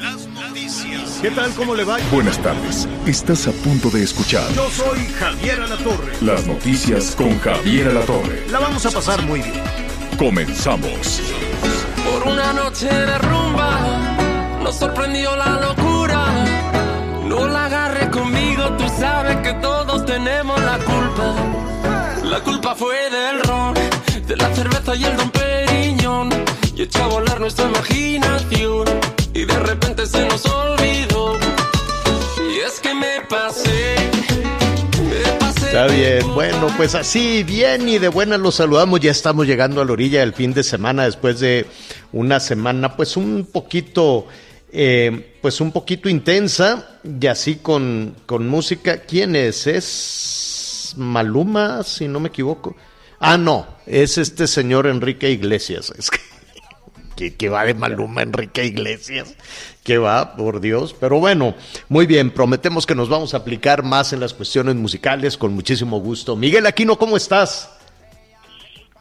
Las noticias. ¿Qué tal? ¿Cómo le va? Buenas tardes. Estás a punto de escuchar Yo soy Javier Alatorre. las noticias con Javier Alatorre. La vamos a pasar muy bien. Comenzamos. Por una noche de rumba nos sorprendió la locura. No la agarre conmigo, tú sabes que todos tenemos la culpa. La culpa fue del ron, de la cerveza y el don Periñón. Y echó a volar nuestra imaginación. Y de repente se nos olvidó. Y es que me pasé. Me pasé. Está bien, bueno, pues así, bien y de buena los saludamos. Ya estamos llegando a la orilla del fin de semana después de una semana, pues un poquito, eh, pues un poquito intensa y así con, con música. ¿Quién es? Es Maluma, si no me equivoco. Ah, no, es este señor Enrique Iglesias. Es que, que, que va de Maluma Enrique Iglesias. Que va, por Dios. Pero bueno, muy bien, prometemos que nos vamos a aplicar más en las cuestiones musicales con muchísimo gusto. Miguel Aquino, ¿cómo estás?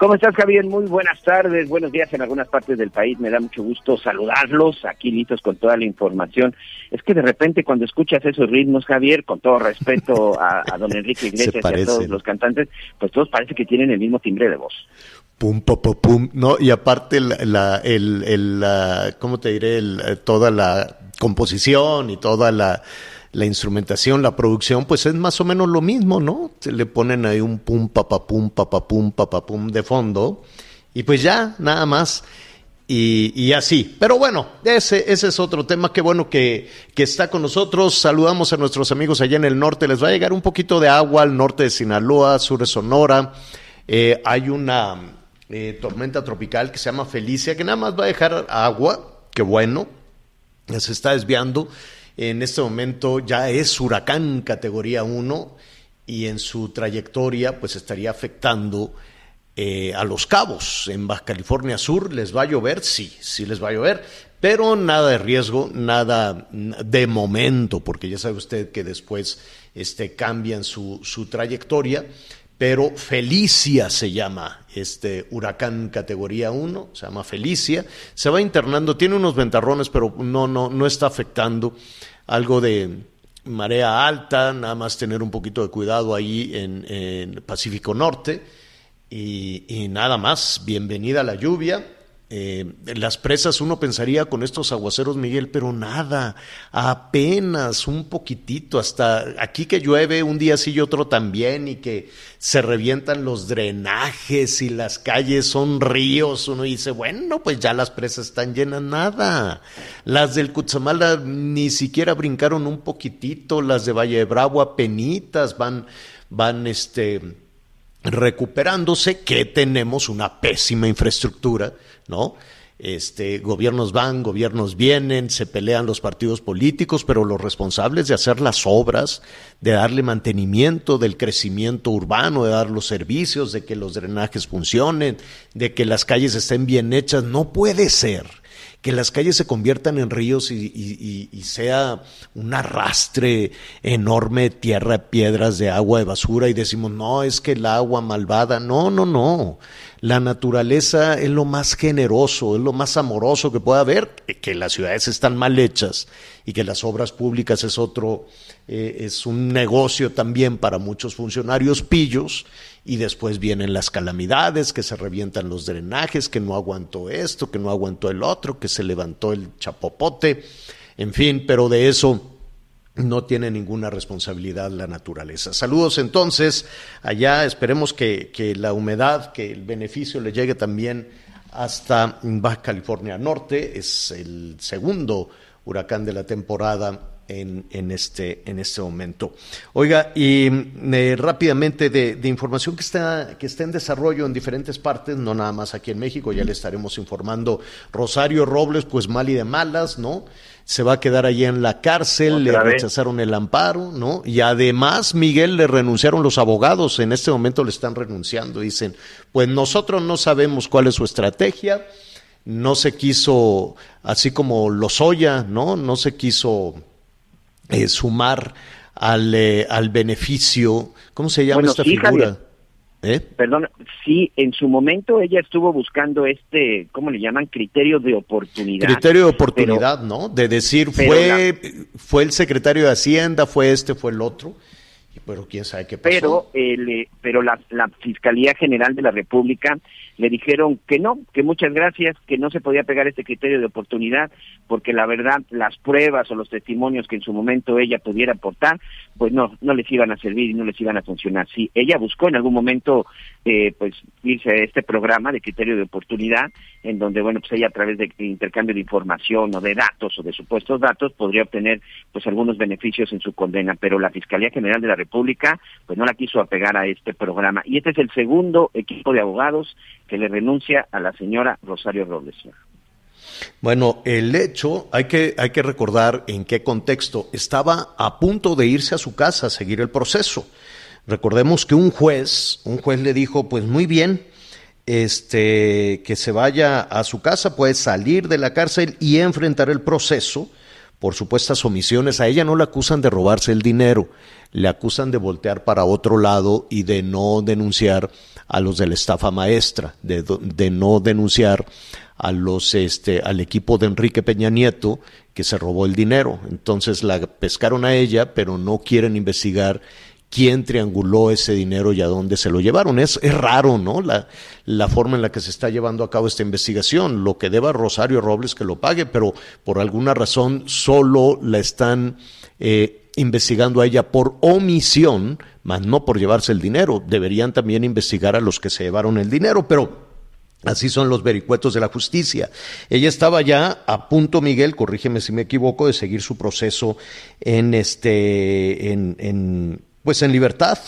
¿Cómo estás, Javier? Muy buenas tardes, buenos días en algunas partes del país. Me da mucho gusto saludarlos, aquí listos con toda la información. Es que de repente cuando escuchas esos ritmos, Javier, con todo respeto a, a don Enrique Iglesias y a todos los cantantes, pues todos parece que tienen el mismo timbre de voz. Pum, pum, pum, pum. No, y aparte, la, el, el, la- ¿cómo te diré? Eh, toda la composición y toda la, la instrumentación, la producción, pues es más o menos lo mismo, ¿no? Le ponen ahí un pum, papapum, papapum, papapum de fondo. Y pues ya, nada más. Y, y así. Pero bueno, ese, ese es otro tema. Qué bueno que, que está con nosotros. Saludamos a nuestros amigos allá en el norte. Les va a llegar un poquito de agua al norte de Sinaloa, sur de Sonora. Eh, hay una eh, tormenta tropical que se llama Felicia, que nada más va a dejar agua. Qué bueno. Se está desviando. En este momento ya es huracán categoría 1 y en su trayectoria pues estaría afectando eh, a los cabos en Baja California Sur. ¿Les va a llover? Sí, sí les va a llover, pero nada de riesgo, nada de momento, porque ya sabe usted que después este, cambian su, su trayectoria. Pero Felicia se llama este huracán categoría 1, se llama Felicia, se va internando, tiene unos ventarrones, pero no, no, no está afectando algo de marea alta, nada más tener un poquito de cuidado ahí en, en Pacífico Norte y, y nada más, bienvenida a la lluvia. Eh, las presas uno pensaría con estos aguaceros, Miguel, pero nada, apenas un poquitito, hasta aquí que llueve un día sí y otro también, y que se revientan los drenajes y las calles son ríos, uno dice, bueno, pues ya las presas están llenas, nada. Las del Cutzamala ni siquiera brincaron un poquitito, las de Valle de Bravo apenitas van, van este recuperándose, que tenemos una pésima infraestructura, ¿no? Este, gobiernos van, gobiernos vienen, se pelean los partidos políticos, pero los responsables de hacer las obras, de darle mantenimiento del crecimiento urbano, de dar los servicios, de que los drenajes funcionen, de que las calles estén bien hechas, no puede ser que las calles se conviertan en ríos y, sea un arrastre enorme de tierra, piedras, de agua, de basura y decimos, no, es que el agua malvada, no, no, no. La naturaleza es lo más generoso, es lo más amoroso que puede haber, que las ciudades están mal hechas y que las obras públicas es otro, eh, es un negocio también para muchos funcionarios pillos y después vienen las calamidades, que se revientan los drenajes, que no aguantó esto, que no aguantó el otro, que se levantó el chapopote, en fin, pero de eso no tiene ninguna responsabilidad la naturaleza. Saludos entonces allá, esperemos que, que la humedad, que el beneficio le llegue también hasta Baja California Norte, es el segundo huracán de la temporada en, en, este, en este momento. Oiga, y eh, rápidamente de, de, información que está, que está en desarrollo en diferentes partes, no nada más aquí en México, ya le estaremos informando. Rosario Robles, pues mal y de malas, ¿no? Se va a quedar allí en la cárcel, le rechazaron el amparo, ¿no? Y además, Miguel, le renunciaron los abogados, en este momento le están renunciando, dicen, pues nosotros no sabemos cuál es su estrategia, no se quiso, así como Lozoya, ¿no? No se quiso eh, sumar al, eh, al beneficio, ¿cómo se llama esta figura? ¿Eh? Perdón, sí, en su momento ella estuvo buscando este, ¿cómo le llaman? Criterio de oportunidad. Criterio de oportunidad, ¿no? De decir, fue, fue el secretario de Hacienda, fue este, fue el otro pero quién sabe qué pasó. Pero, el, pero la, la, Fiscalía General de la República le dijeron que no, que muchas gracias, que no se podía pegar este criterio de oportunidad, porque la verdad, las pruebas o los testimonios que en su momento ella pudiera aportar, pues no, no les iban a servir y no les iban a funcionar. Sí, ella buscó en algún momento, eh, pues, irse a este programa de criterio de oportunidad, en donde, bueno, pues ella a través de intercambio de información o de datos o de supuestos datos podría obtener, pues, algunos beneficios en su condena, pero la Fiscalía General de la República, pues, no la quiso apegar a este programa. Y este es el segundo equipo de abogados que le renuncia a la señora Rosario Robles. Bueno, el hecho, hay que, hay que recordar en qué contexto. Estaba a punto de irse a su casa a seguir el proceso. Recordemos que un juez, un juez le dijo, pues muy bien, este, que se vaya a su casa, puede salir de la cárcel y enfrentar el proceso por supuestas omisiones. A ella no la acusan de robarse el dinero, le acusan de voltear para otro lado y de no denunciar a los de la estafa maestra, de, de no denunciar a los este al equipo de Enrique Peña Nieto que se robó el dinero. Entonces la pescaron a ella, pero no quieren investigar quién trianguló ese dinero y a dónde se lo llevaron. Es, raro, ¿no? La, forma en la que se está llevando a cabo esta investigación. Lo que deba Rosario Robles que lo pague, pero por alguna razón solo la están eh, investigando a ella por omisión, más no por llevarse el dinero. Deberían también investigar a los que se llevaron el dinero, pero Así son los vericuetos de la justicia. Ella estaba ya a punto, Miguel, corrígeme si me equivoco, de seguir su proceso en este, en, pues en libertad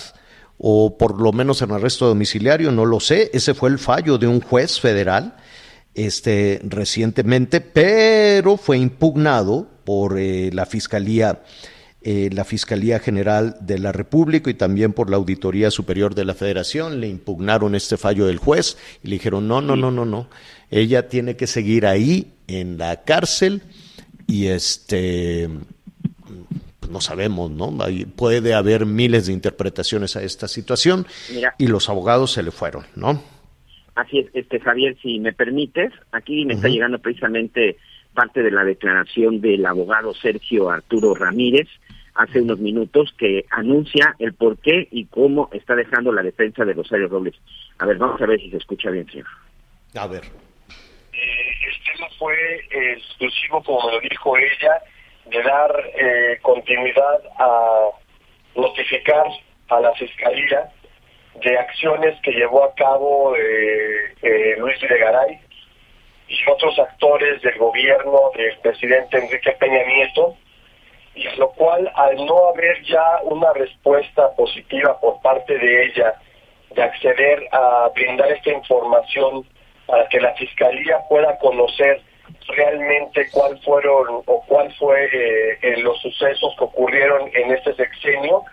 o por lo menos en arresto domiciliario, no lo sé. Ese fue el fallo de un juez federal este, recientemente, pero fue impugnado por eh, la fiscalía eh, la Fiscalía General de la República y también por la Auditoría Superior de la Federación le impugnaron este fallo del juez y le dijeron, no, no, no, no, no, ella tiene que seguir ahí en la cárcel y este, pues no sabemos, ¿no? puede haber miles de interpretaciones a esta situación y los abogados se le fueron, ¿no? Así es, este Javier, si me permites, aquí me está llegando precisamente parte de la declaración del abogado Sergio Arturo Ramírez, hace unos minutos que anuncia el por qué y cómo está dejando la defensa de Rosario Robles. A ver, vamos a ver si se escucha bien, señor. A ver. Eh, el tema fue exclusivo, como lo dijo ella, de dar eh, continuidad a notificar a la Fiscalía de acciones que llevó a cabo eh, Luis Garay y otros actores del gobierno del presidente Enrique Peña Nieto y lo cual al no haber ya una respuesta positiva por parte de ella de acceder a brindar esta información para que la fiscalía pueda conocer realmente cuál fueron o cuál fue eh, los sucesos que ocurrieron en este sexenio,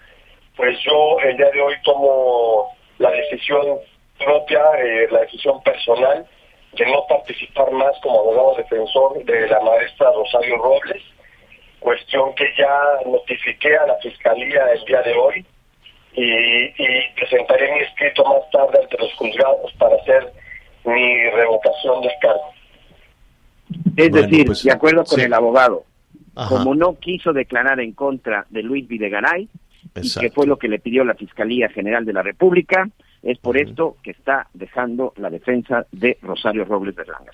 pues yo el día de hoy tomo la decisión propia, eh, la decisión personal de no participar más como abogado defensor de la maestra Rosario Robles cuestión que ya notifiqué a la Fiscalía el día de hoy y, presentaré mi escrito más tarde ante los juzgados para hacer mi revocación del cargo. Es decir, pues, de acuerdo con el abogado, como no quiso declarar en contra de Luis Videgaray, y que fue lo que le pidió la Fiscalía General de la República, es por esto que está dejando la defensa de Rosario Robles Berlanga.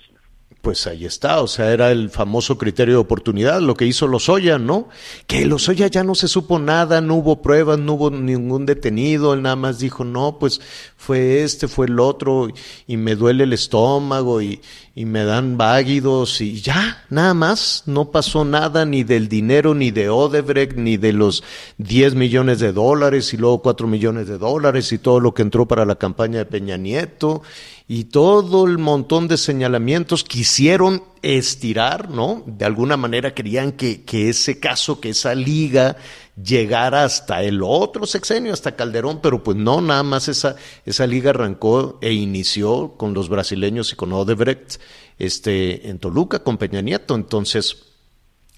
Pues ahí está, o sea, era el famoso criterio de oportunidad, lo que hizo Lozoya, ¿no? Que Lozoya ya no se supo nada, no hubo pruebas, no hubo ningún detenido, él nada más dijo, no, pues fue este, fue el otro, y me duele el estómago, y, y me dan váguidos, y ya, nada más, no pasó nada ni del dinero, ni de Odebrecht, ni de los 10 millones de dólares, y luego 4 millones de dólares, y todo lo que entró para la campaña de Peña Nieto, y todo el montón de señalamientos quisieron estirar, ¿no? De alguna manera querían que, que, ese caso, que esa liga llegara hasta el otro sexenio, hasta Calderón, pero pues no, nada más esa, esa liga arrancó e inició con los brasileños y con Odebrecht este, en Toluca, con Peña Nieto. Entonces,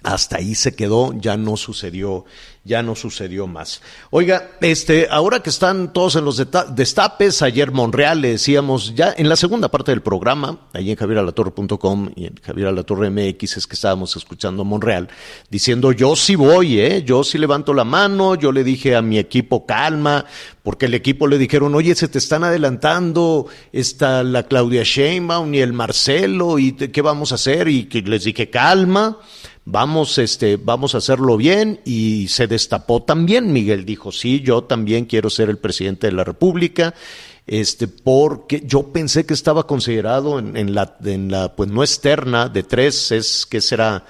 hasta ahí se quedó, ya no sucedió, ya no sucedió más. Oiga, este, ahora que están todos en los destapes, ayer Monreal le decíamos, ya en la segunda parte del programa, ahí en javieralatorre.com y en Javier Alatorre MX es que estábamos escuchando a Monreal, diciendo yo sí voy, eh, yo sí levanto la mano, yo le dije a mi equipo calma, porque el equipo le dijeron, oye, se te están adelantando está la Claudia Sheinbaum y el Marcelo, y qué vamos a hacer, y que les dije calma vamos, este, vamos a hacerlo bien y se destapó también. Miguel dijo, sí, yo también quiero ser el presidente de la República, este, porque yo pensé que estaba considerado en, la, en la, pues no externa de tres, es que será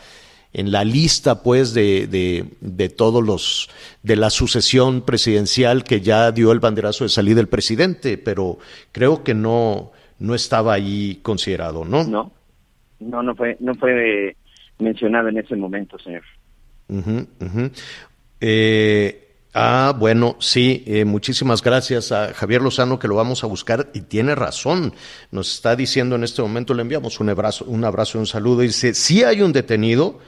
en la lista, pues, de, de, de todos los, de la sucesión presidencial que ya dio el banderazo de salir del presidente, pero creo que no, no estaba ahí considerado, ¿no? No, no, no fue, no fue mencionado en ese momento, señor. Eh, ah, bueno, sí, eh, muchísimas gracias a Javier Lozano que lo vamos a buscar y tiene razón. Nos está diciendo en este momento, le enviamos un abrazo, un abrazo y un saludo. Dice, sí hay un detenido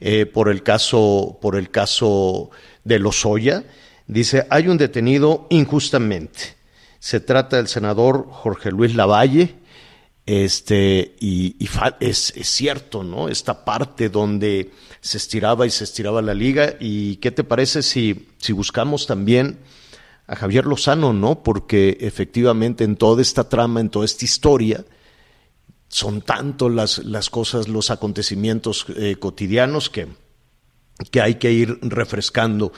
eh, por el caso, por el caso de Lozoya. Dice, hay un detenido injustamente. Se trata del senador Jorge Luis Lavalle, este, y, es, es, cierto, ¿no? Esta parte donde se estiraba y se estiraba la liga. ¿Y qué te parece si, si buscamos también a Javier Lozano, ¿no? Porque efectivamente en toda esta trama, en toda esta historia, son tanto las, las cosas, los acontecimientos eh, cotidianos que, que hay que ir refrescando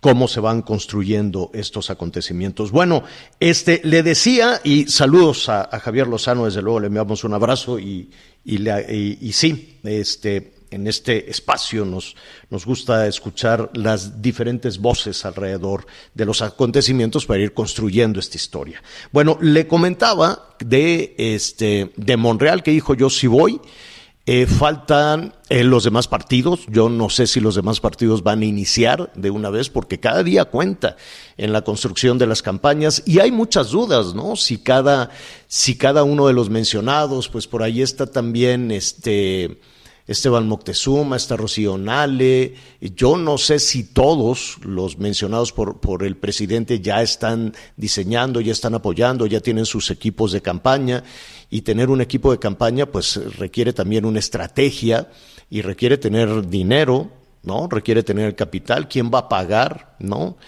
cómo se van construyendo estos acontecimientos. Bueno, este le decía, y saludos a, Javier Lozano, desde luego le enviamos un abrazo y, y, y, sí, este, en este espacio nos, nos gusta escuchar las diferentes voces alrededor de los acontecimientos para ir construyendo esta historia. Bueno, le comentaba de, este, de Monreal que dijo yo sí voy. Eh, faltan eh, los demás partidos. Yo no sé si los demás partidos van a iniciar de una vez porque cada día cuenta en la construcción de las campañas y hay muchas dudas, ¿no? Si cada, si cada uno de los mencionados, pues por ahí está también este Esteban Moctezuma, está Rocío Nale. Yo no sé si todos los mencionados por, por el presidente ya están diseñando, ya están apoyando, ya tienen sus equipos de campaña. Y tener un equipo de campaña, pues requiere también una estrategia y requiere tener dinero, ¿no? Requiere tener capital. ¿Quién va a pagar, no?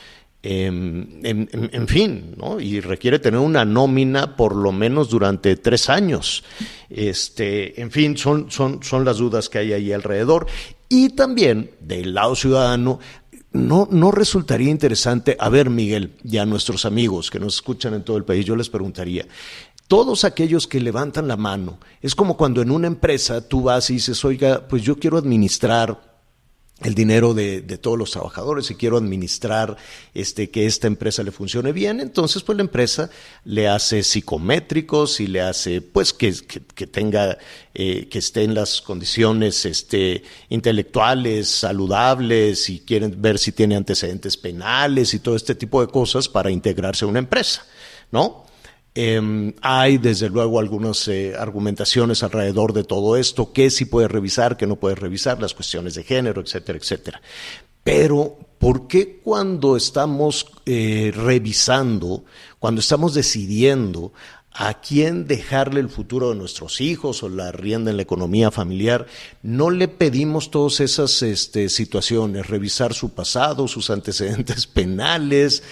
En, en, fin, ¿no? y requiere tener una nómina por lo menos durante tres años. Este, en fin, son, son, son las dudas que hay ahí alrededor. Y también del lado ciudadano, no, no resultaría interesante, a ver Miguel, y a nuestros amigos que nos escuchan en todo el país, yo les preguntaría, todos aquellos que levantan la mano, es como cuando en una empresa tú vas y dices, oiga, pues yo quiero administrar el dinero de, de, todos los trabajadores y quiero administrar este, que esta empresa le funcione bien, entonces pues la empresa le hace psicométricos y le hace pues que, que, tenga, eh, que esté en las condiciones este, intelectuales, saludables y quieren ver si tiene antecedentes penales y todo este tipo de cosas para integrarse a una empresa, ¿no? Eh, hay desde luego algunas eh, argumentaciones alrededor de todo esto, qué sí puede revisar, qué no puede revisar, las cuestiones de género, etcétera, etcétera. Pero, ¿por qué cuando estamos eh, revisando, cuando estamos decidiendo a quién dejarle el futuro de nuestros hijos o la rienda en la economía familiar, no le pedimos todas esas este, situaciones, revisar su pasado, sus antecedentes penales,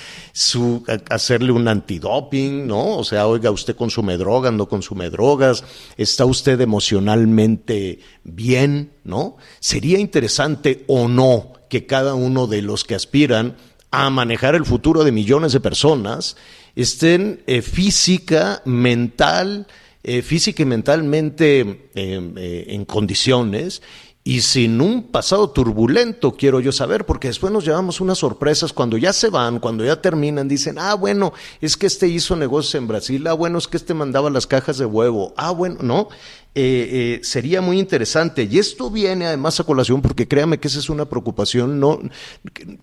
hacerle un antidoping, ¿no? O sea, oiga, usted consume drogas, no consume drogas, está usted emocionalmente bien, ¿no? Sería interesante o no que cada uno de los que aspiran a manejar el futuro de millones de personas estén eh, física, mental, eh, física y mentalmente eh, en condiciones y sin un pasado turbulento, quiero yo saber, porque después nos llevamos unas sorpresas cuando ya se van, cuando ya terminan, dicen, ah, bueno, es que este hizo negocios en Brasil, ah, bueno, es que este mandaba las cajas de huevo, ah, bueno, no, eh, eh, sería muy interesante. Y esto viene además a colación porque créame que esa es una preocupación no,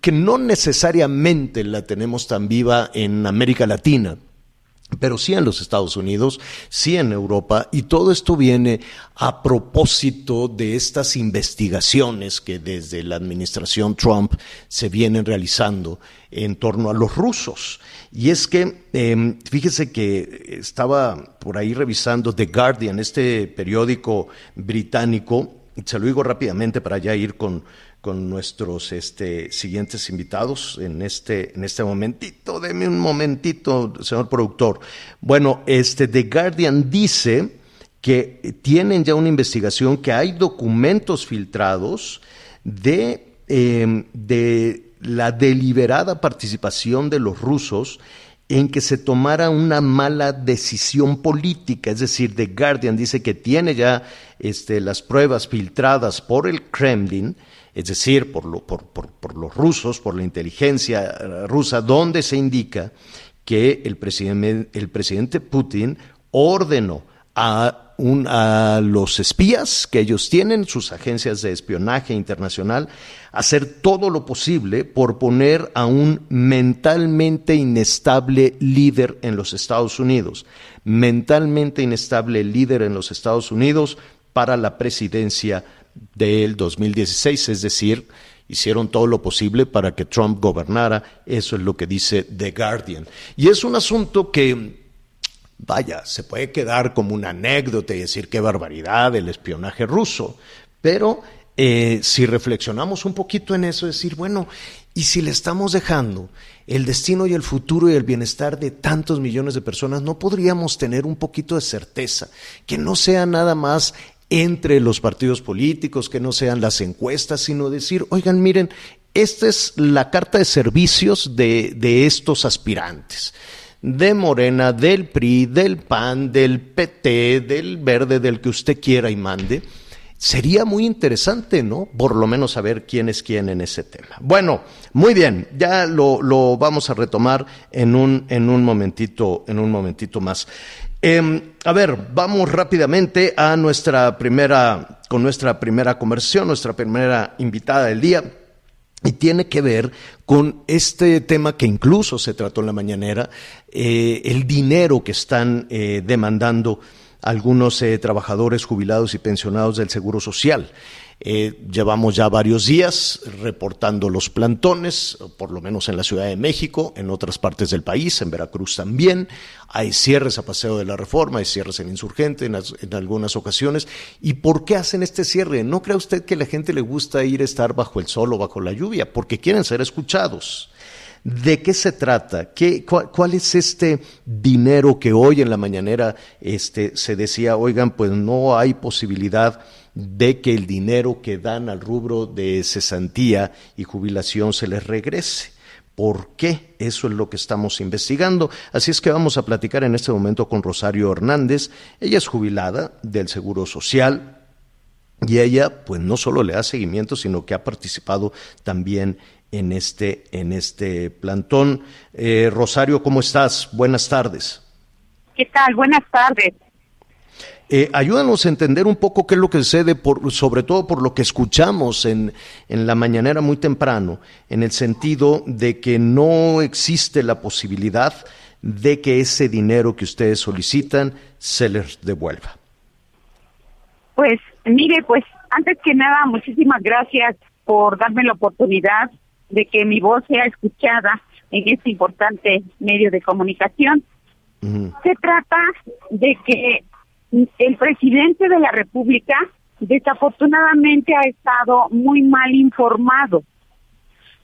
que no necesariamente la tenemos tan viva en América Latina pero sí en los Estados Unidos, sí en Europa, y todo esto viene a propósito de estas investigaciones que desde la administración Trump se vienen realizando en torno a los rusos. Y es que, em, fíjese que estaba por ahí revisando The Guardian, este periódico británico, se lo digo rápidamente para ya ir con, con nuestros este, siguientes invitados en este, en este momentito. Deme un momentito, señor productor. Bueno, este, The Guardian dice que tienen ya una investigación, que hay documentos filtrados de, em, de la deliberada participación de los rusos en que se tomara una mala decisión política, es decir, The Guardian dice que tiene ya este, las pruebas filtradas por el Kremlin es decir, por, los rusos, por la inteligencia eh, rusa, donde se indica que el presidente, Putin ordenó a, los espías que ellos tienen, sus agencias de espionaje internacional, hacer todo lo posible por poner a un mentalmente inestable líder en los Estados Unidos, mentalmente inestable líder en los Estados Unidos para la presidencia del 2016, es decir, hicieron todo lo posible para que Trump gobernara, eso es lo que dice The Guardian. Y es un asunto que, vaya, se puede quedar como una anécdota y decir qué barbaridad el espionaje ruso, pero eh, si reflexionamos un poquito en eso, decir, bueno, ¿y si le estamos dejando el destino y el futuro y el bienestar de tantos millones de personas, no podríamos tener un poquito de certeza, que no sea nada más entre los partidos políticos, que no sean las encuestas, sino decir, oigan, miren, esta es la carta de servicios de, de estos aspirantes de Morena, del PRI, del PAN, del PT, del Verde, del que usted quiera y mande. Sería muy interesante, ¿no? Por lo menos saber quién es quién en ese tema. Bueno, muy bien, ya lo, lo vamos a retomar en un, en un momentito, en un momentito más. Em, a ver, vamos rápidamente a nuestra primera, con nuestra primera conversión, nuestra primera invitada del día. Y tiene que ver con este tema que incluso se trató en la mañanera, eh, el dinero que están eh, demandando algunos eh, trabajadores jubilados y pensionados del Seguro Social. Eh, llevamos ya varios días reportando los plantones, por lo menos en la Ciudad de México, en otras partes del país, en Veracruz también. Hay cierres a Paseo de la Reforma, hay cierres en Insurgente en, algunas ocasiones. ¿Y por qué hacen este cierre? ¿No cree usted que a la gente le gusta ir a estar bajo el sol o bajo la lluvia? Porque quieren ser escuchados. ¿De qué se trata? ¿Qué, cuál, es este dinero que hoy en la mañanera este, se decía, oigan, pues no hay posibilidad de que el dinero que dan al rubro de cesantía y jubilación se les regrese. ¿Por qué? Eso es lo que estamos investigando. Así es que vamos a platicar en este momento con Rosario Hernández. Ella es jubilada del Seguro Social y ella pues no solo le da seguimiento, sino que ha participado también en este, en este plantón. Eh, Rosario, ¿cómo estás? Buenas tardes. ¿Qué tal? Buenas tardes. Eh, ayúdanos a entender un poco qué es lo que sucede, por, sobre todo por lo que escuchamos en, en la mañanera muy temprano, en el sentido de que no existe la posibilidad de que ese dinero que ustedes solicitan se les devuelva. Pues mire, pues antes que nada, muchísimas gracias por darme la oportunidad de que mi voz sea escuchada en este importante medio de comunicación. Se trata de que el presidente de la República desafortunadamente ha estado muy mal informado.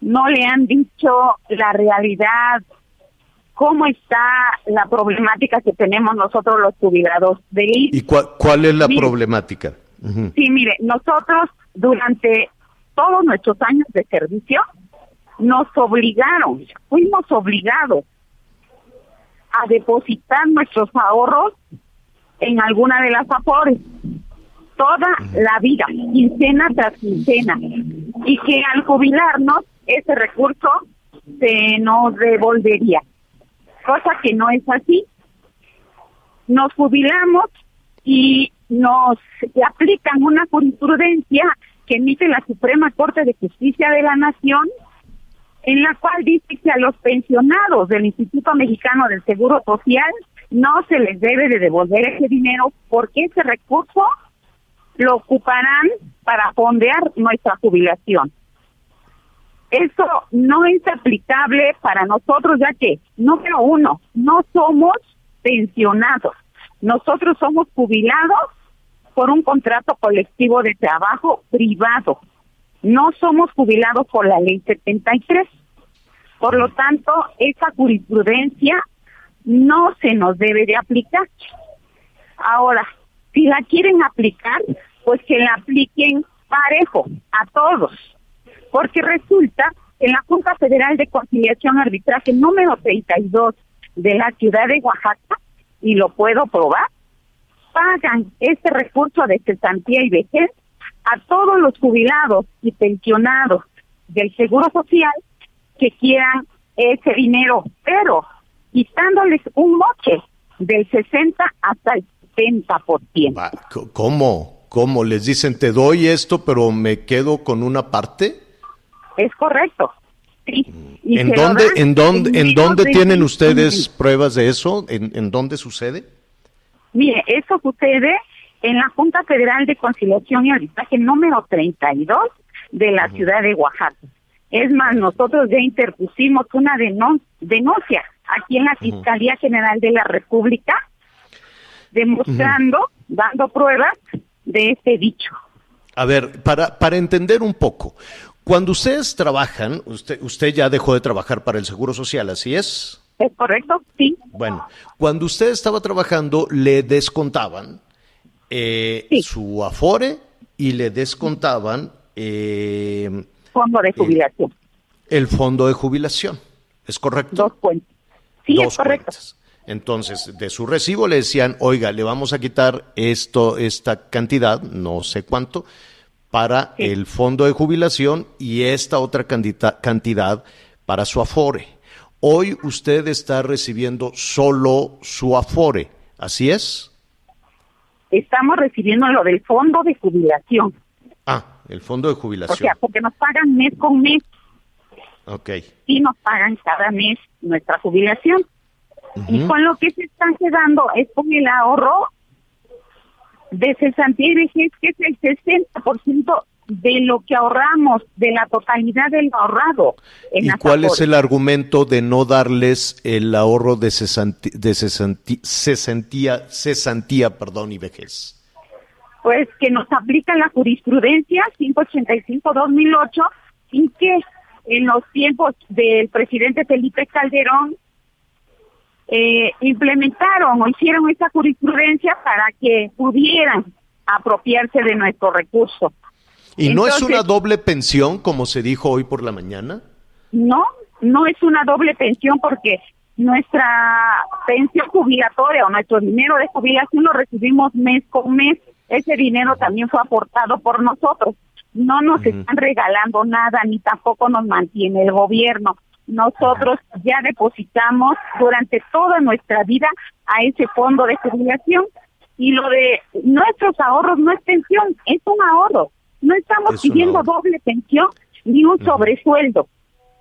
No le han dicho la realidad, cómo está la problemática que tenemos nosotros los jubilados de ¿Y cuál, cuál es la problemática? Sí, mire, nosotros durante todos nuestros años de servicio nos obligaron, fuimos obligados a depositar nuestros ahorros en alguna de las afores. Toda la vida, quincena tras quincena, y que al jubilarnos ese recurso se nos devolvería, cosa que no es así. Nos jubilamos y nos aplican una jurisprudencia que emite la Suprema Corte de Justicia de la Nación, en la cual dice que a los pensionados del Instituto Mexicano del Seguro Social no se les debe de devolver ese dinero porque ese recurso lo ocuparán para fondear nuestra jubilación. Eso no es aplicable para nosotros, ya que, número uno, no somos pensionados. Nosotros somos jubilados por un contrato colectivo de trabajo privado. No somos jubilados por la ley 73. Por lo tanto, esa jurisprudencia no se nos debe de aplicar. Ahora, si la quieren aplicar, pues que la apliquen parejo a todos. Porque resulta que en la Junta Federal de Conciliación Arbitraje número 32 de la ciudad de Oaxaca, y lo puedo probar, pagan este recurso de cesantía y vejez a todos los jubilados y pensionados del Seguro Social que quieran ese dinero, pero quitándoles un moche del 60 hasta el 70%. ¿Cómo? ¿Cómo? ¿Les dicen te doy esto pero me quedo con una parte? Es correcto. Sí. ¿En dónde, ¿En dónde, en dónde tienen ustedes pruebas de eso? ¿En, ¿En dónde sucede? Mire, eso sucede en la Junta Federal de Conciliación y Arbitraje número 32 de la ciudad de Oaxaca. Es más, nosotros ya interpusimos una denuncia aquí en la Fiscalía General de la República, demostrando, dando pruebas de este dicho. A ver, para, para entender un poco, cuando ustedes trabajan, usted, usted ya dejó de trabajar para el Seguro Social, ¿así es? Es correcto, sí. Bueno, cuando usted estaba trabajando, le descontaban eh, su afore y le descontaban... Eh, fondo de jubilación. El, fondo de jubilación, ¿es correcto? Dos cuentas. Sí, es correcto. Entonces, de su recibo le decían, oiga, le vamos a quitar esto, esta cantidad, no sé cuánto, para el fondo de jubilación y esta otra cantidad para su afore. Hoy usted está recibiendo solo su afore, ¿así es? Estamos recibiendo lo del fondo de jubilación. Ah, el fondo de jubilación. O sea, porque nos pagan mes con mes. Ok. Y nos pagan cada mes nuestra jubilación. Y con lo que se están quedando es con el ahorro de cesantía y vejez, que es el 60% de lo que ahorramos, de la totalidad del ahorrado. ¿Y cuál es el argumento de no darles el ahorro de, cesantía, de cesantía, cesantía perdón, y vejez? Pues que nos aplica la jurisprudencia 585-2008 y que en los tiempos del presidente Felipe Calderón eh, implementaron o hicieron esta jurisprudencia para que pudieran apropiarse de nuestro recurso. ¿Y no es una doble pensión, como se dijo hoy por la mañana? No, no es una doble pensión porque nuestra pensión jubilatoria o nuestro dinero de jubilación lo recibimos mes con mes. Ese dinero también fue aportado por nosotros. No nos están regalando nada ni tampoco nos mantiene el gobierno nosotros ya depositamos durante toda nuestra vida a ese fondo de jubilación y lo de nuestros ahorros no es pensión, es un ahorro. No estamos pidiendo doble pensión ni un sobresueldo.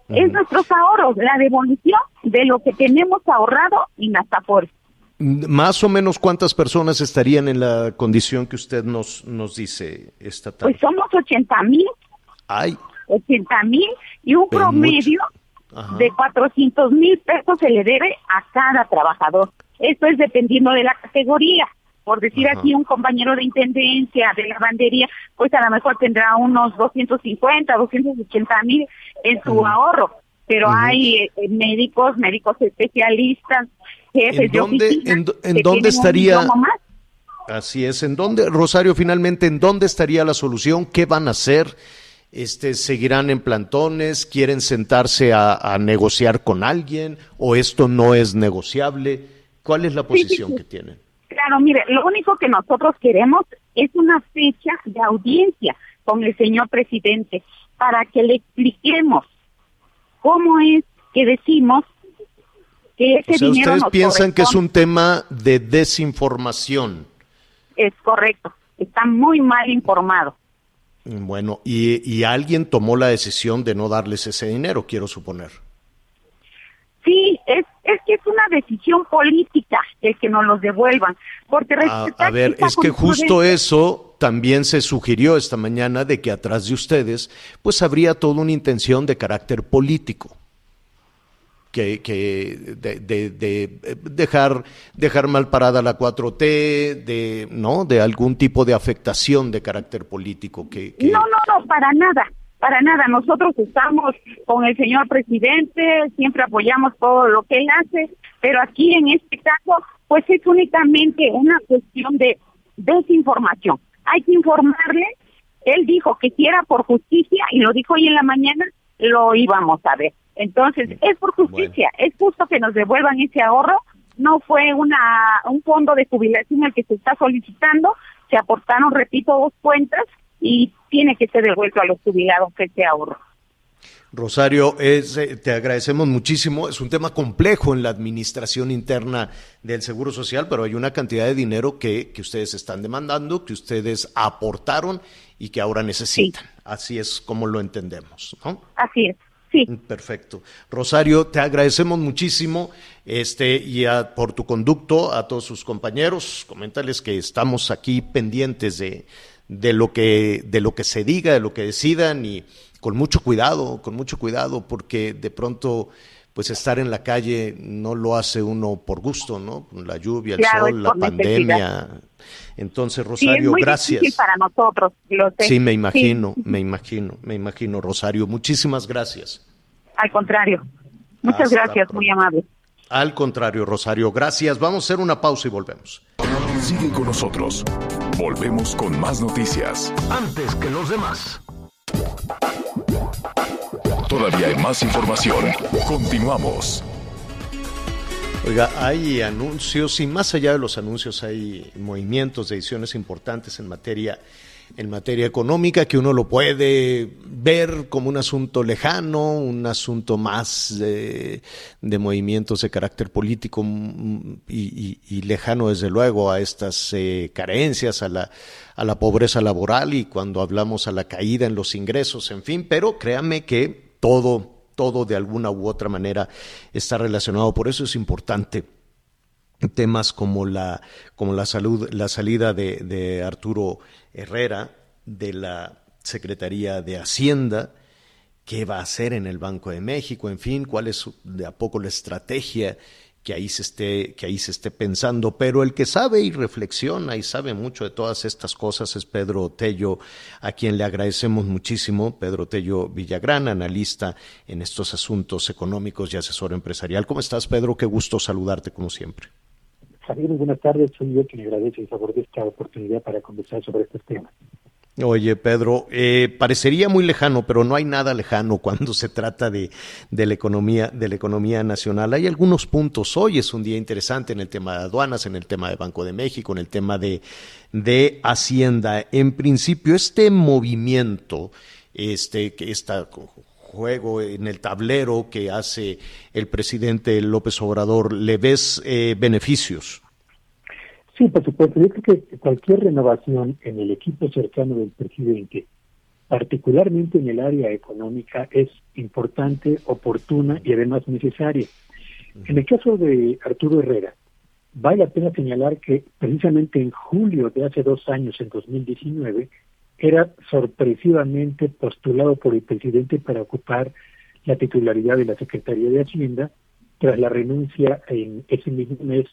Es nuestros ahorros, la devolución de lo que tenemos ahorrado en Afores. Más o menos cuántas personas estarían en la condición que usted nos, nos dice esta tarde. Pues somos 80 mil. Ay. 80 mil y un promedio de 400 mil pesos se le debe a cada trabajador. Esto es dependiendo de la categoría. Por decir aquí, un compañero de intendencia, de lavandería, pues a lo mejor tendrá unos 250, 280 mil en su ahorro. Pero hay eh, médicos, médicos especialistas, jefes ¿En dónde, de oficina. en, dónde estaría? Así es, ¿en dónde, Rosario, finalmente, en dónde estaría la solución? ¿Qué van a hacer? Este, ¿Seguirán en plantones? ¿Quieren sentarse a, a negociar con alguien? ¿O esto no es negociable? ¿Cuál es la Sí, sí, posición sí. que tienen? Claro, mire, lo único que nosotros queremos es una fecha de audiencia con el señor presidente para que le expliquemos cómo es que decimos que ese O sea, dinero ustedes nos piensan que es un tema de desinformación. Es correcto, está muy mal informado. Bueno, y, y alguien tomó la decisión de no darles ese dinero, quiero suponer. Sí, es, es que es una decisión política el que nos los devuelvan, porque A, ver, es que justo eso también se sugirió esta mañana de que atrás de ustedes, pues habría toda una intención de carácter político. Que, que de, de- de, dejar, dejar mal parada la 4T, de, ¿no? de algún tipo de afectación de carácter político. Que, que- No, no, no, para nada, para nada. Nosotros estamos con el señor presidente, siempre apoyamos todo lo que él hace, pero aquí en este caso, pues es únicamente una cuestión de desinformación. Hay que informarle. Él dijo que si era por justicia, y lo dijo hoy en la mañana, lo íbamos a ver. Entonces, es por justicia, es justo que nos devuelvan ese ahorro. No fue una un fondo de jubilación el que se está solicitando, se aportaron, repito, dos cuentas y tiene que ser devuelto a los jubilados ese ahorro. Rosario, es, eh, te agradecemos muchísimo. Es un tema complejo en la administración interna del Seguro Social, pero hay una cantidad de dinero que, que ustedes están demandando, que ustedes aportaron y que ahora necesitan. Así es como lo entendemos, ¿no? Así es, sí. Perfecto. Rosario, te agradecemos muchísimo este, y a- por tu conducto a todos sus compañeros. Coméntales que estamos aquí pendientes de, de, lo que, de lo que se diga, de lo que decidan y con mucho cuidado, con mucho cuidado, porque de pronto pues estar en la calle no lo hace uno por gusto, ¿no? Con la lluvia, el Claro, sol, la necesidad. Entonces, Sí, es Rosario, muy gracias. difícil para nosotros, lo sé. Sí, me imagino, me imagino, me imagino, Rosario. Muchísimas gracias. Al contrario. Muchas Hasta gracias, pronto. muy amable. Al contrario, Rosario, gracias. Vamos a hacer una pausa y volvemos. Sigue con nosotros. Volvemos con más noticias. Antes que los demás. Todavía hay más información. Continuamos. Oiga, hay anuncios y más allá de los anuncios hay movimientos, decisiones importantes en materia en materia económica que uno lo puede ver como un asunto lejano, un asunto más de movimientos de carácter político mm, y lejano desde luego a estas eh, carencias, a la, a la pobreza laboral y cuando hablamos a la caída en los ingresos, en fin, pero créame que todo, todo de alguna u otra manera está relacionado, por eso es importante temas como la, como la salud, la salida de, de Arturo Herrera de la Secretaría de Hacienda, qué va a hacer en el Banco de México, en fin, cuál es de a poco la estrategia que ahí se esté, que ahí se esté pensando, pero el que sabe y reflexiona y sabe mucho de todas estas cosas es Pedro Tello, a quien le agradecemos muchísimo, Pedro Tello Villagrán, analista en estos asuntos económicos y asesor empresarial. ¿Cómo estás, Pedro? Qué gusto saludarte como siempre. Javier, buenas tardes. Soy yo quien agradece el favor de esta oportunidad para conversar sobre estos temas. Oye, Pedro, eh, parecería muy lejano, pero no hay nada lejano cuando se trata de, de la economía, de la economía nacional. Hay algunos puntos. Hoy es un día interesante en el tema de aduanas, en el tema de Banco de México, en el tema de, de Hacienda. En principio, este movimiento, este, que juego en el tablero que hace el presidente López Obrador, ¿le ves eh, beneficios? Sí, por supuesto. Yo creo que cualquier renovación en el equipo cercano del presidente, particularmente en el área económica, es importante, oportuna y además necesaria. En el caso de Arturo Herrera, vale la pena señalar que precisamente en julio de hace dos años, en 2019, era sorpresivamente postulado por el presidente para ocupar la titularidad de la Secretaría de Hacienda tras la renuncia en ese mismo mes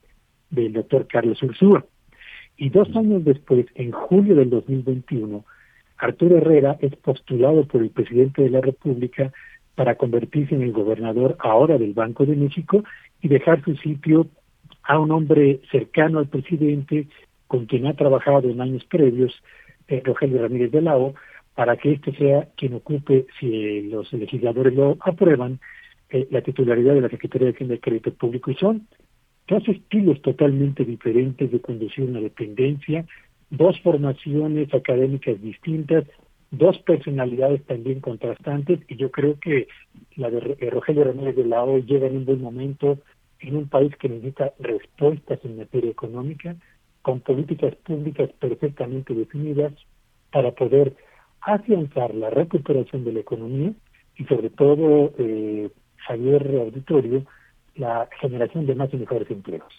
del doctor Carlos Ursúa. Y dos años después, en julio del 2021, Arturo Herrera es postulado por el presidente de la República para convertirse en el gobernador ahora del Banco de México y dejar su sitio a un hombre cercano al presidente con quien ha trabajado en años previos, eh, Rogelio Ramírez de Lao, para que éste sea quien ocupe, si los legisladores lo aprueban, eh, la titularidad de la Secretaría de Crédito Público. Y son dos estilos totalmente diferentes de conducir una dependencia, dos formaciones académicas distintas, dos personalidades también contrastantes y yo creo que la de eh, Rogelio Ramírez de la O llega en un buen momento en un país que necesita respuestas en materia económica con políticas públicas perfectamente definidas para poder afianzar la recuperación de la economía y sobre todo, eh, Javier Auditorio, la generación de más y mejores empleos.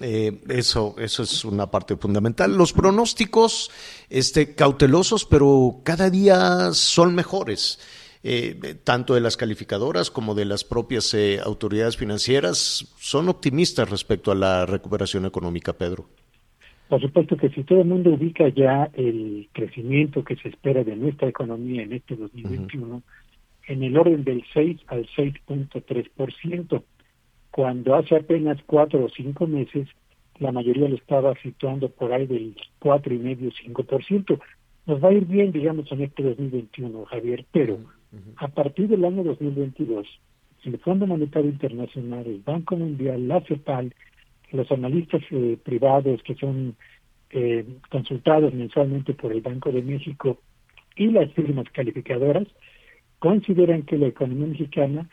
Eh, eso, eso es una parte fundamental. Los pronósticos, este, cautelosos, pero cada día son mejores. Eh, tanto de las calificadoras como de las propias eh, autoridades financieras, son optimistas respecto a la recuperación económica, Pedro. Por supuesto que si todo el mundo ubica ya el crecimiento que se espera de nuestra economía en este 2021 en el orden del 6 al 6.3%, cuando hace apenas cuatro o cinco meses la mayoría lo estaba situando por ahí del cuatro y medio cinco por ciento. Nos va a ir bien digamos en este 2021 Javier pero a partir del año 2022 el Fondo Monetario Internacional el Banco Mundial la CEPAL los analistas eh, privados que son eh, consultados mensualmente por el Banco de México y las firmas calificadoras consideran que la economía mexicana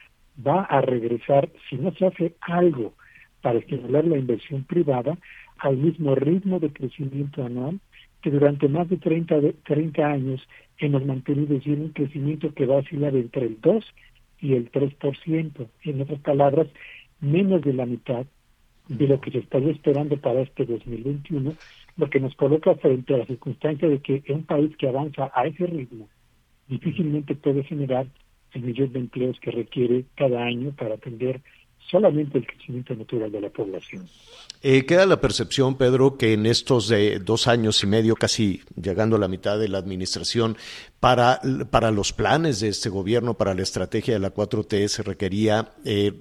va a regresar, si no se hace algo para estimular la inversión privada, al mismo ritmo de crecimiento anual que durante más de 30, 30 años hemos mantenido, decir, un crecimiento que va a oscilar entre el 2 y el 3%. En otras palabras, menos de la mitad de lo que se estaría esperando para este 2021, lo que nos coloca frente a la circunstancia de que un país que avanza a ese ritmo difícilmente puede generar el millón de empleos que requiere cada año para atender solamente el crecimiento natural de la población. Eh, queda la percepción, Pedro, que en estos dos años y medio, casi llegando a la mitad de la administración, para, para los planes de este gobierno, para la estrategia de la 4T, se requería eh,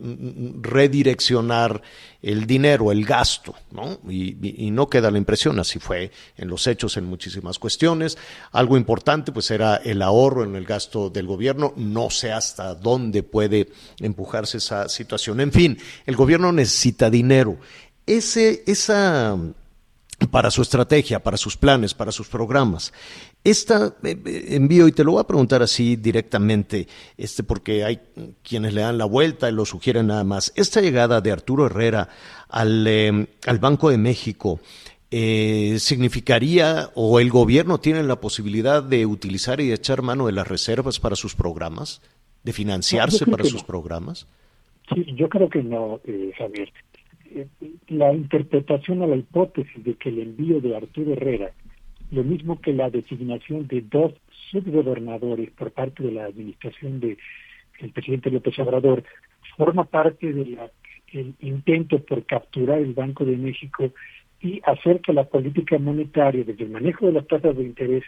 redireccionar el dinero, el gasto, ¿no? Y, y, no queda la impresión, así fue en los hechos en muchísimas cuestiones. Algo importante, pues era el ahorro en el gasto del gobierno. No sé hasta dónde puede empujarse esa situación. En fin, el gobierno necesita dinero. Ese, esa para su estrategia, para sus planes, para sus programas. Esta eh, eh, envío, y te lo voy a preguntar así directamente, este, porque hay quienes le dan la vuelta y lo sugieren nada más. Esta llegada de Arturo Herrera al, em, al Banco de México, eh, ¿significaría o el gobierno tiene la posibilidad de utilizar y echar mano de las reservas para sus programas? ¿De financiarse para sus programas? Sí, yo creo que no, Javier. La interpretación a la hipótesis de que el envío de Arturo Herrera lo mismo que la designación de dos subgobernadores por parte de la administración del presidente López Obrador, forma parte del intento por capturar el Banco de México y hacer que la política monetaria, desde el manejo de las tasas de interés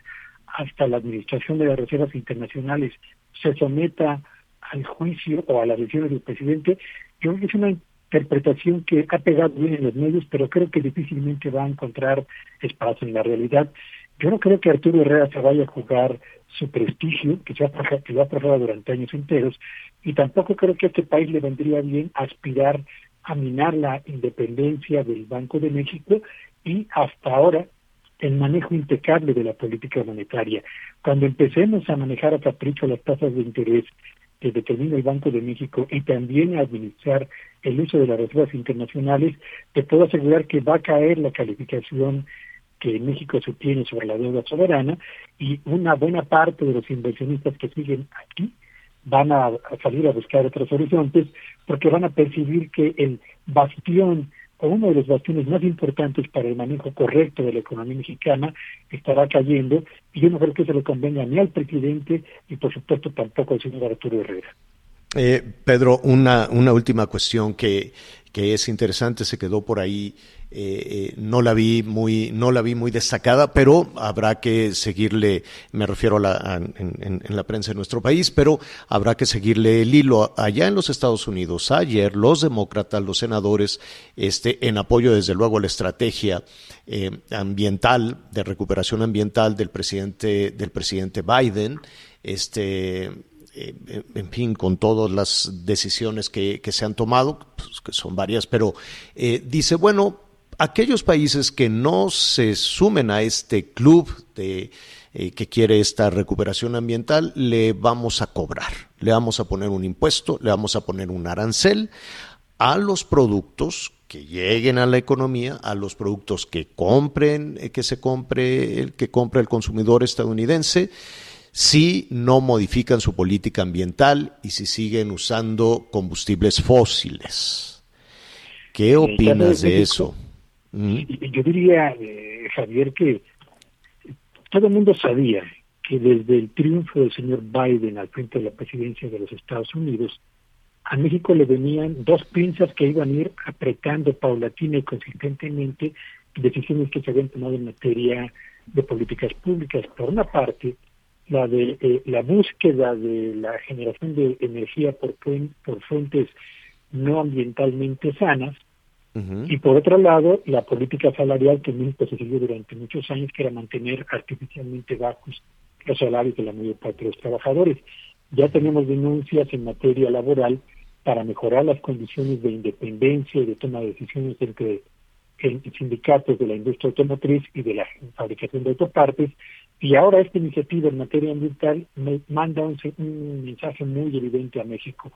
hasta la administración de las reservas internacionales, se someta al juicio o a las decisiones del presidente, yo creo que es una interpretación que ha pegado bien en los medios, pero creo que difícilmente va a encontrar espacio en la realidad. Yo no creo que Arturo Herrera se vaya a jugar su prestigio, que ha, que lo ha trabajado durante años enteros, y tampoco creo que a este país le vendría bien aspirar a minar la independencia del Banco de México y hasta ahora el manejo impecable de la política monetaria. Cuando empecemos a manejar a capricho las tasas de interés que determina el Banco de México y también administrar el uso de las reservas internacionales, te puedo asegurar que va a caer la calificación que México tiene sobre la deuda soberana y una buena parte de los inversionistas que siguen aquí van a, salir a buscar otros horizontes porque van a percibir que el bastión uno de los bastiones más importantes para el manejo correcto de la economía mexicana estará cayendo y yo no creo que se le convenga ni al presidente y por supuesto tampoco al señor Arturo Herrera. Eh, Pedro, una, una última cuestión que, que es interesante, se quedó por ahí, eh, eh, no la vi muy, no la vi muy destacada, pero habrá que seguirle, me refiero a la, en, la prensa de nuestro país, pero habrá que seguirle el hilo allá en los Estados Unidos. Ayer los demócratas, los senadores, este, en apoyo desde luego a la estrategia eh, ambiental, de recuperación ambiental del presidente, del presidente Biden, este eh, en fin, con todas las decisiones que, se han tomado, pues, que son varias, pero eh, dice, bueno, aquellos países que no se sumen a este club de, eh, que quiere esta recuperación ambiental, le vamos a cobrar, le vamos a poner un impuesto, le vamos a poner un arancel a los productos que lleguen a la economía, a los productos que compren, que se compre, que compre el consumidor estadounidense si no modifican su política ambiental y si siguen usando combustibles fósiles. ¿Qué opinas de eso? ¿Mm? Yo diría, eh, Javier, que todo el mundo sabía que desde el triunfo del señor Biden al frente de la presidencia de los Estados Unidos, a México le venían dos pinzas que iban a ir apretando paulatina y consistentemente decisiones que se habían tomado en materia de políticas públicas. Por una parte, la de eh, la búsqueda de la generación de energía por, por fuentes no ambientalmente sanas. Y por otro lado la política salarial que México se siguió durante muchos años que era mantener artificialmente bajos los salarios de la mayor parte de los trabajadores. Ya tenemos denuncias en materia laboral para mejorar las condiciones de independencia y de toma de decisiones entre sindicatos de la industria automotriz y de la fabricación de autopartes y ahora esta iniciativa en materia ambiental me manda un, mensaje muy evidente a México.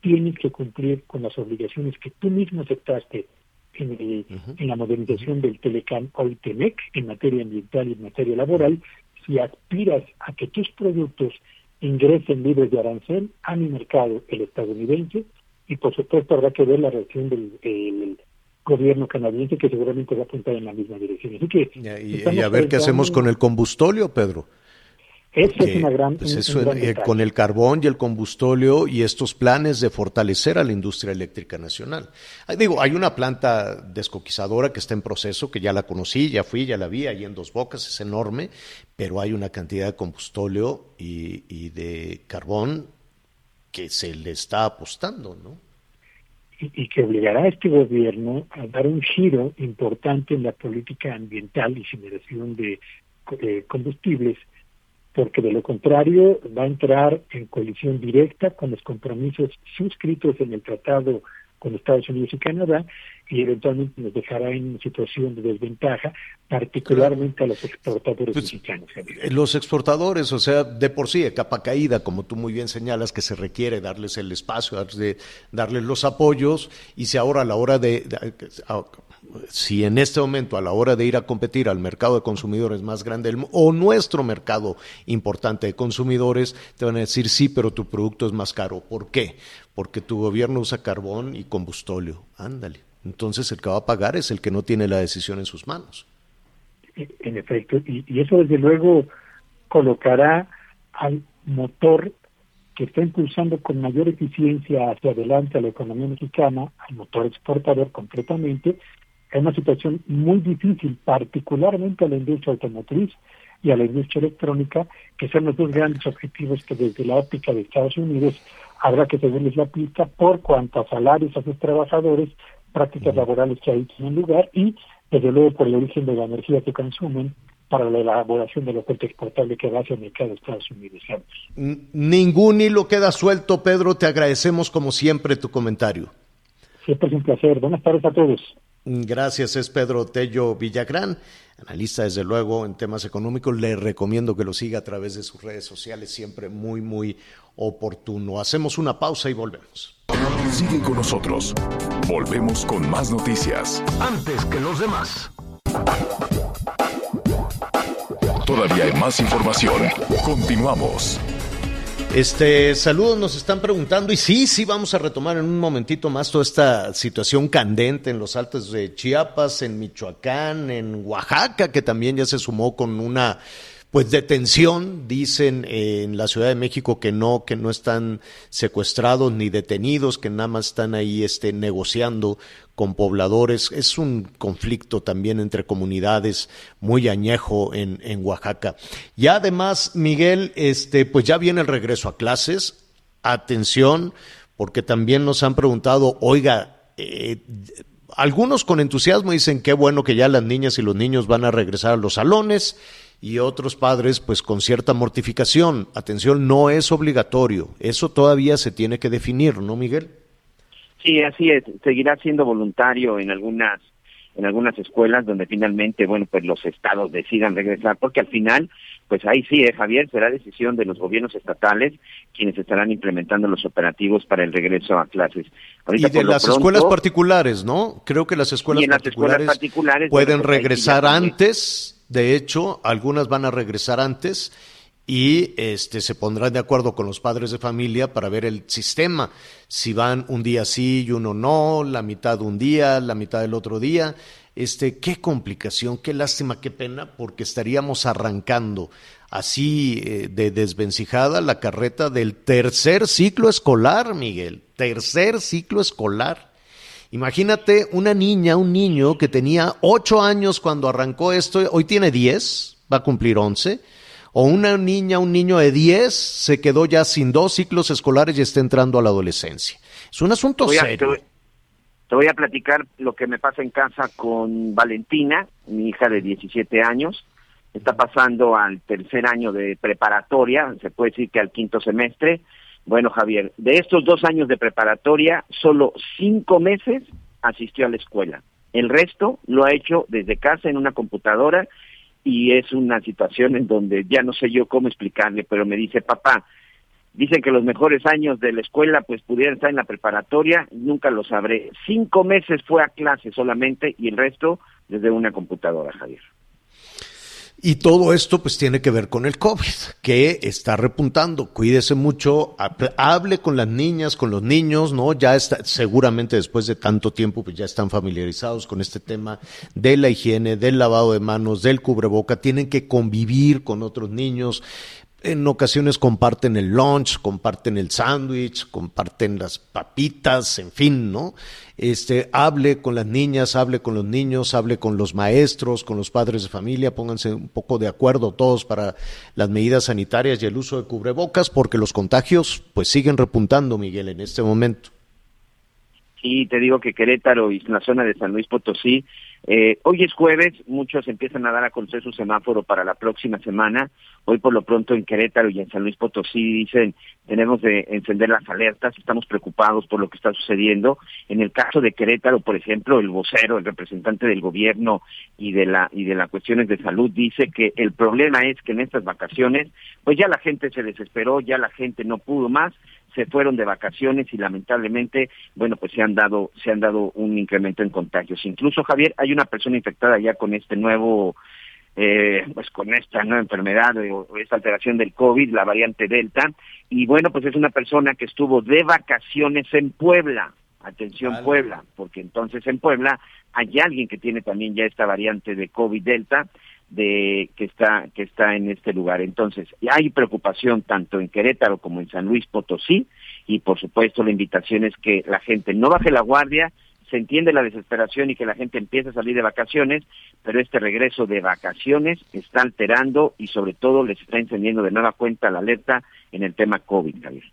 Tienes que cumplir con las obligaciones que tú mismo aceptaste en, en la modernización del Telecam o en materia ambiental y en materia laboral si aspiras a que tus productos ingresen libres de arancel a mi mercado, el estadounidense, y por supuesto habrá que ver la reacción del, gobierno canadiense que seguramente va a apuntar en la misma dirección. Así que y, a ver qué hacemos con el combustóleo, Pedro. Esa es una gran, pues eh, con el carbón y el combustóleo y estos planes de fortalecer a la industria eléctrica nacional. Digo, hay una planta descoquizadora que está en proceso, que ya la conocí, ya fui, ya la vi, ahí en Dos Bocas, es enorme, pero hay una cantidad de combustóleo y, y de carbón que se le está apostando, ¿no? Y, que obligará a este gobierno a dar un giro importante en la política ambiental y generación de combustibles, porque de lo contrario va a entrar en colisión directa con los compromisos suscritos en el Tratado con Estados Unidos y Canadá y eventualmente nos dejará en situación de desventaja, particularmente a los exportadores pues, mexicanos. Los exportadores, o sea, de por sí, de capa caída, como tú muy bien señalas, que se requiere darles el espacio, darles los apoyos, y si ahora a la hora de, si en este momento a la hora de ir a competir al mercado de consumidores más grande o nuestro mercado importante de consumidores, te van a decir sí, pero tu producto es más caro. ¿Por qué? Porque tu gobierno usa carbón y combustóleo. Ándale. Entonces el que va a pagar es el que no tiene la decisión en sus manos. En efecto, y, y eso desde luego colocará al motor que está impulsando con mayor eficiencia hacia adelante a la economía mexicana, al motor exportador concretamente, es una situación muy difícil, particularmente a la industria automotriz y a la industria electrónica, que son los dos grandes objetivos que desde la óptica de Estados Unidos habrá que seguirles la pista por cuanto a salarios a sus trabajadores, prácticas laborales que ahí tienen lugar y desde luego por el origen de la energía que consumen para la elaboración de la oferta exportable que va hacia el mercado de Estados Unidos. Ningún hilo queda suelto, Pedro. Te agradecemos como siempre tu comentario. Siempre es un placer. Buenas tardes a todos. Gracias, es Pedro Tello Villagrán, analista desde luego en temas económicos. Le recomiendo que lo siga a través de sus redes sociales, siempre muy, muy oportuno. Hacemos una pausa y volvemos. Sigue con nosotros. Volvemos con más noticias. Antes que los demás. Todavía hay más información. Continuamos. Este, saludos, nos están preguntando, y sí, sí, vamos a retomar en un momentito más toda esta situación candente en los altos de Chiapas, en Michoacán, en Oaxaca, que también ya se sumó con una pues detención, dicen en la Ciudad de México que no, que no están secuestrados ni detenidos, que nada más están ahí este, negociando con pobladores. Es un conflicto también entre comunidades muy añejo en, en Oaxaca. Y además, Miguel, este, pues ya viene el regreso a clases. Atención, porque también nos han preguntado, oiga, eh, algunos con entusiasmo dicen qué bueno que ya las niñas y los niños van a regresar a los salones y otros padres pues con cierta mortificación. Atención, no es obligatorio, eso todavía se tiene que definir, ¿no, Miguel? Sí, así es, seguirá siendo voluntario en algunas en algunas escuelas donde finalmente, bueno, pues los estados decidan regresar, porque al final, pues ahí sí, ¿eh, Javier, será decisión de los gobiernos estatales quienes estarán implementando los operativos para el regreso a clases. y de las escuelas particulares, ¿no? Creo que las escuelas, particulares, pueden pues, regresar antes de hecho, algunas van a regresar antes y este, se pondrán de acuerdo con los padres de familia para ver el sistema. Si van un día sí y uno no, la mitad un día, la mitad del otro día. Este, qué complicación, qué lástima, qué pena, porque estaríamos arrancando así eh, de desvencijada la carreta del tercer ciclo escolar, Miguel. Tercer ciclo escolar. Imagínate una niña, un niño que tenía ocho años cuando arrancó esto, hoy tiene diez, va a cumplir once. O una niña, un niño de diez se quedó ya sin dos ciclos escolares y está entrando a la adolescencia. Es un asunto serio. Te voy, a platicar lo que me pasa en casa con Valentina, mi hija de 17 años. Está pasando al tercer año de preparatoria, se puede decir que al quinto semestre bueno, Javier, de estos dos años de preparatoria, solo cinco meses asistió a la escuela. El resto lo ha hecho desde casa en una computadora y es una situación en donde ya no sé yo cómo explicarle, pero me dice, papá, dicen que los mejores años de la escuela pues pudieran estar en la preparatoria, nunca lo sabré. Cinco meses fue a clase solamente y el resto desde una computadora, Javier. Y todo esto pues tiene que ver con el COVID, que está repuntando. Cuídese mucho, hable con las niñas, con los niños, ¿no? Ya está, seguramente después de tanto tiempo pues ya están familiarizados con este tema de la higiene, del lavado de manos, del cubreboca, tienen que convivir con otros niños en ocasiones comparten el lunch, comparten el sándwich, comparten las papitas, en fin, ¿no? Este, hable con las niñas, hable con los niños, hable con los maestros, con los padres de familia, pónganse un poco de acuerdo todos para las medidas sanitarias y el uso de cubrebocas, porque los contagios pues siguen repuntando, Miguel, en este momento. Sí, te digo que Querétaro y la zona de San Luis Potosí eh, hoy es jueves, muchos empiezan a dar a conocer su semáforo para la próxima semana. Hoy por lo pronto en Querétaro y en San Luis Potosí dicen tenemos de encender las alertas, estamos preocupados por lo que está sucediendo. En el caso de Querétaro, por ejemplo, el vocero, el representante del gobierno y de la y de las cuestiones de salud dice que el problema es que en estas vacaciones pues ya la gente se desesperó, ya la gente no pudo más se fueron de vacaciones y lamentablemente, bueno, pues se han dado se han dado un incremento en contagios. Incluso Javier, hay una persona infectada ya con este nuevo eh, pues con esta nueva enfermedad o esta alteración del COVID, la variante Delta, y bueno, pues es una persona que estuvo de vacaciones en Puebla, atención Puebla, porque entonces en Puebla hay alguien que tiene también ya esta variante de COVID Delta, de que está que está en este lugar. Entonces, hay preocupación tanto en Querétaro como en San Luis Potosí y por supuesto la invitación es que la gente no baje la guardia, se entiende la desesperación y que la gente empiece a salir de vacaciones, pero este regreso de vacaciones está alterando y sobre todo les está encendiendo de nueva cuenta la alerta en el tema COVID, Javier.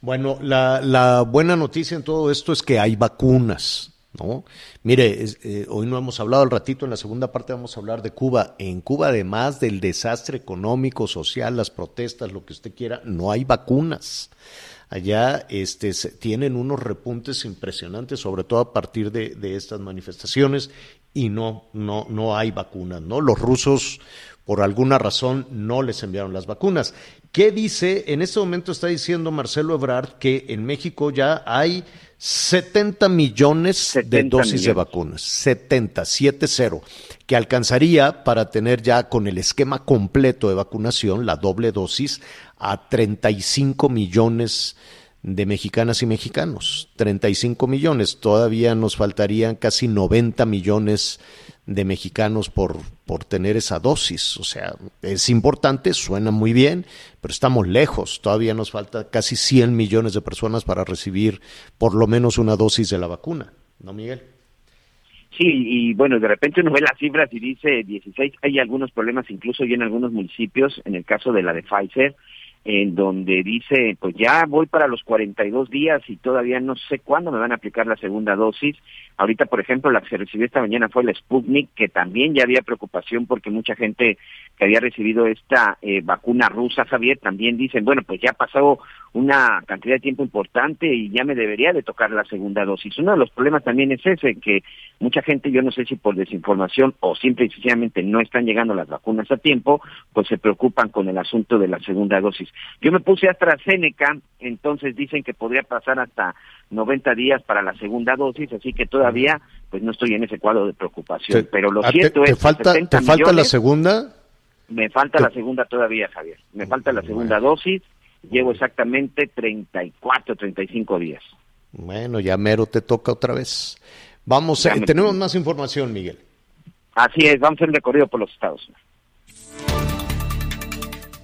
Bueno, la, la buena noticia en todo esto es que hay vacunas. ¿No? Mire, eh, hoy no hemos hablado al ratito, en la segunda parte vamos a hablar de Cuba. En Cuba, además del desastre económico, social, las protestas, lo que usted quiera, no hay vacunas. Allá este, tienen unos repuntes impresionantes, sobre todo a partir de, de estas manifestaciones, y no, no, no hay vacunas, ¿no? Los rusos, por alguna razón, no les enviaron las vacunas. ¿Qué dice? En este momento está diciendo Marcelo Ebrard que en México ya hay 70 millones de dosis de vacunas, 70, 7-0, que alcanzaría para tener ya con el esquema completo de vacunación, la doble dosis, a 35 millones de mexicanas y mexicanos. 35 millones, todavía nos faltarían casi 90 millones de mexicanos por, por tener esa dosis. O sea, es importante, suena muy bien, pero estamos lejos. Todavía nos falta casi 100 millones de personas para recibir por lo menos una dosis de la vacuna. ¿No, Miguel? Sí, y bueno, de repente uno ve las cifras y dice 16, hay algunos problemas incluso ya en algunos municipios, en el caso de la de Pfizer, en donde dice, pues ya voy para los 42 días y todavía no sé cuándo me van a aplicar la segunda dosis. Ahorita, por ejemplo, la que se recibió esta mañana fue la Sputnik, que también ya había preocupación porque mucha gente que había recibido esta eh, vacuna rusa, Javier, también dicen, bueno, pues ya ha pasado una cantidad de tiempo importante y ya me debería de tocar la segunda dosis. Uno de los problemas también es ese, que mucha gente, yo no sé si por desinformación o simple y sencillamente no están llegando las vacunas a tiempo, pues se preocupan con el asunto de la segunda dosis. Yo me puse AstraZeneca, entonces dicen que podría pasar hasta 90 días para la segunda dosis, así que todavía pues no estoy en ese cuadro de preocupación. Pero lo cierto te, es falta, ¿Te falta la segunda? Me falta la segunda todavía, Javier. Me falta la segunda dosis. Llevo exactamente 34, 35 días. Bueno, ya mero te toca otra vez. Vamos, eh, tenemos más información, Miguel. Así es, vamos a hacer recorrido por los estados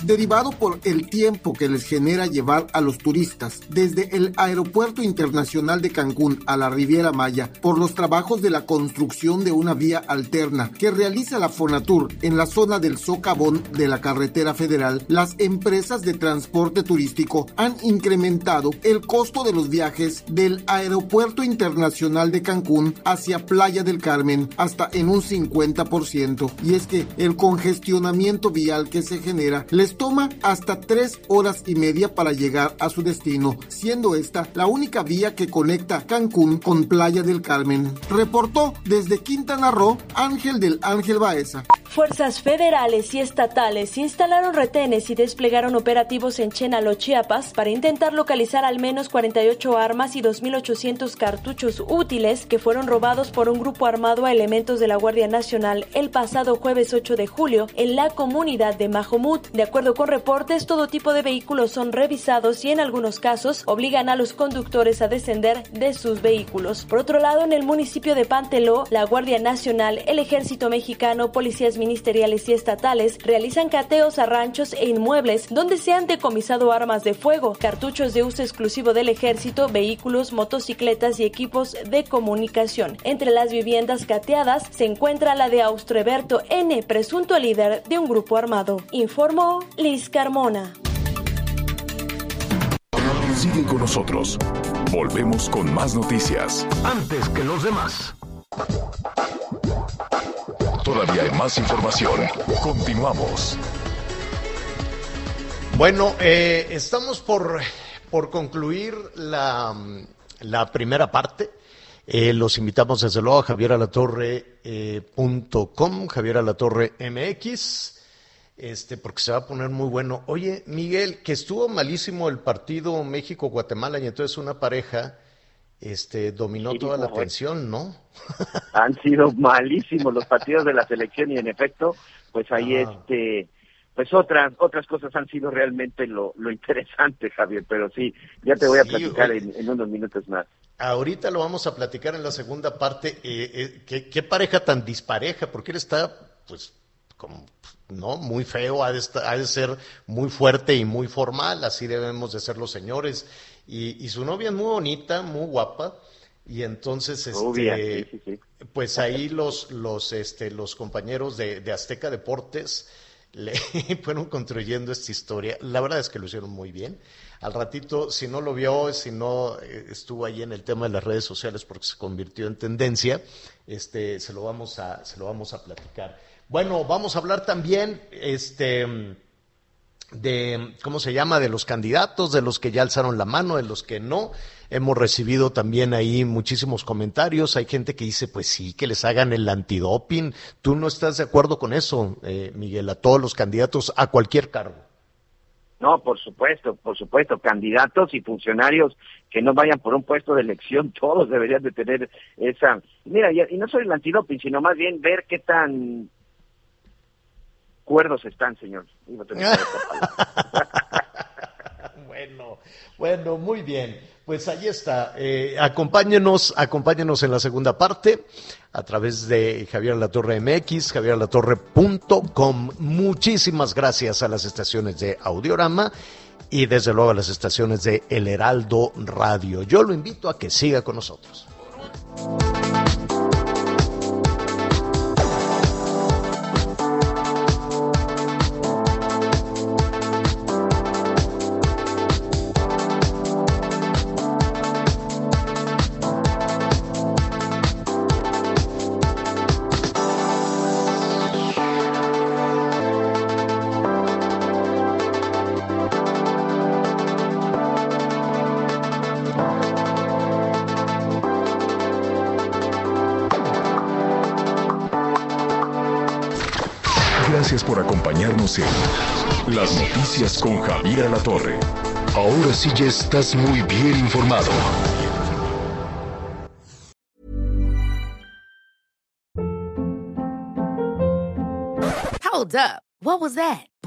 derivado por el tiempo que les genera llevar a los turistas desde el Aeropuerto Internacional de Cancún a la Riviera Maya por los trabajos de la construcción de una vía alterna que realiza la Fonatur en la zona del socavón de la carretera federal, las empresas de transporte turístico han incrementado el costo de los viajes del Aeropuerto Internacional de Cancún hacia Playa del Carmen hasta en un 50%. Y es que el congestionamiento vial que se genera les toma hasta tres horas y media para llegar a su destino, siendo esta la única vía que conecta Cancún con Playa del Carmen. Reportó desde Quintana Roo Ángel del Ángel Baeza. Fuerzas federales y estatales instalaron retenes y desplegaron operativos en Chenalo, Chiapas, para intentar localizar al menos 48 armas y 2.800 cartuchos útiles que fueron robados por un grupo armado a elementos de la Guardia Nacional el pasado jueves 8 de julio en la comunidad de Mahomut. De acuerdo acuerdo con reportes, todo tipo de vehículos son revisados y en algunos casos obligan a los conductores a descender de sus vehículos. Por otro lado, en el municipio de Panteló, la Guardia Nacional, el Ejército Mexicano, policías ministeriales y estatales realizan cateos a ranchos e inmuebles donde se han decomisado armas de fuego, cartuchos de uso exclusivo del ejército, vehículos, motocicletas y equipos de comunicación. Entre las viviendas cateadas se encuentra la de Austreberto N., presunto líder de un grupo armado. Informó Liz Carmona. Siguen con nosotros. Volvemos con más noticias. Antes que los demás. Todavía hay más información. Continuamos. Bueno, eh, estamos por, por concluir la, la primera parte. Eh, los invitamos desde luego a javieralatorre.com, eh, MX este, porque se va a poner muy bueno. Oye, Miguel, que estuvo malísimo el partido México-Guatemala y entonces una pareja este, dominó toda la atención, ¿no? Han sido malísimos los partidos de la selección y en efecto, pues ahí este pues otras otras cosas han sido realmente lo, lo interesante, Javier, pero sí, ya te voy a platicar en, unos minutos más. Ahorita lo vamos a platicar en la segunda parte. Eh, eh, ¿qué, ¿qué, pareja tan dispareja? Porque él está, pues, como ¿no? Muy feo, ha de, ha de, ser muy fuerte y muy formal, así debemos de ser los señores. Y, y su novia es muy bonita, muy guapa, y entonces, este, pues ahí los, los, este, los compañeros de, de Azteca Deportes le fueron construyendo esta historia. La verdad es que lo hicieron muy bien. Al ratito, si no lo vio, si no eh, estuvo ahí en el tema de las redes sociales porque se convirtió en tendencia, este, se lo vamos a, se lo vamos a platicar. Bueno, vamos a hablar también este, de, ¿cómo se llama?, de los candidatos, de los que ya alzaron la mano, de los que no. Hemos recibido también ahí muchísimos comentarios. Hay gente que dice, pues sí, que les hagan el antidoping. ¿Tú no estás de acuerdo con eso, eh, Miguel, a todos los candidatos a cualquier cargo? No, por supuesto, por supuesto, candidatos y funcionarios que no vayan por un puesto de elección, todos deberían de tener esa... Mira, y, no soy el antidoping, sino más bien ver qué tan cuerdos están, señor. bueno, bueno, muy bien. Pues ahí está. Eh, acompáñenos, acompáñenos en la segunda parte a través de Javier Latorre MX, javierlatorre.com. Muchísimas gracias a las estaciones de Audiorama y desde luego a las estaciones de El Heraldo Radio. Yo lo invito a que siga con nosotros. Con Javier La Torre. Ahora sí ya estás muy bien informado. Hold up. What was that?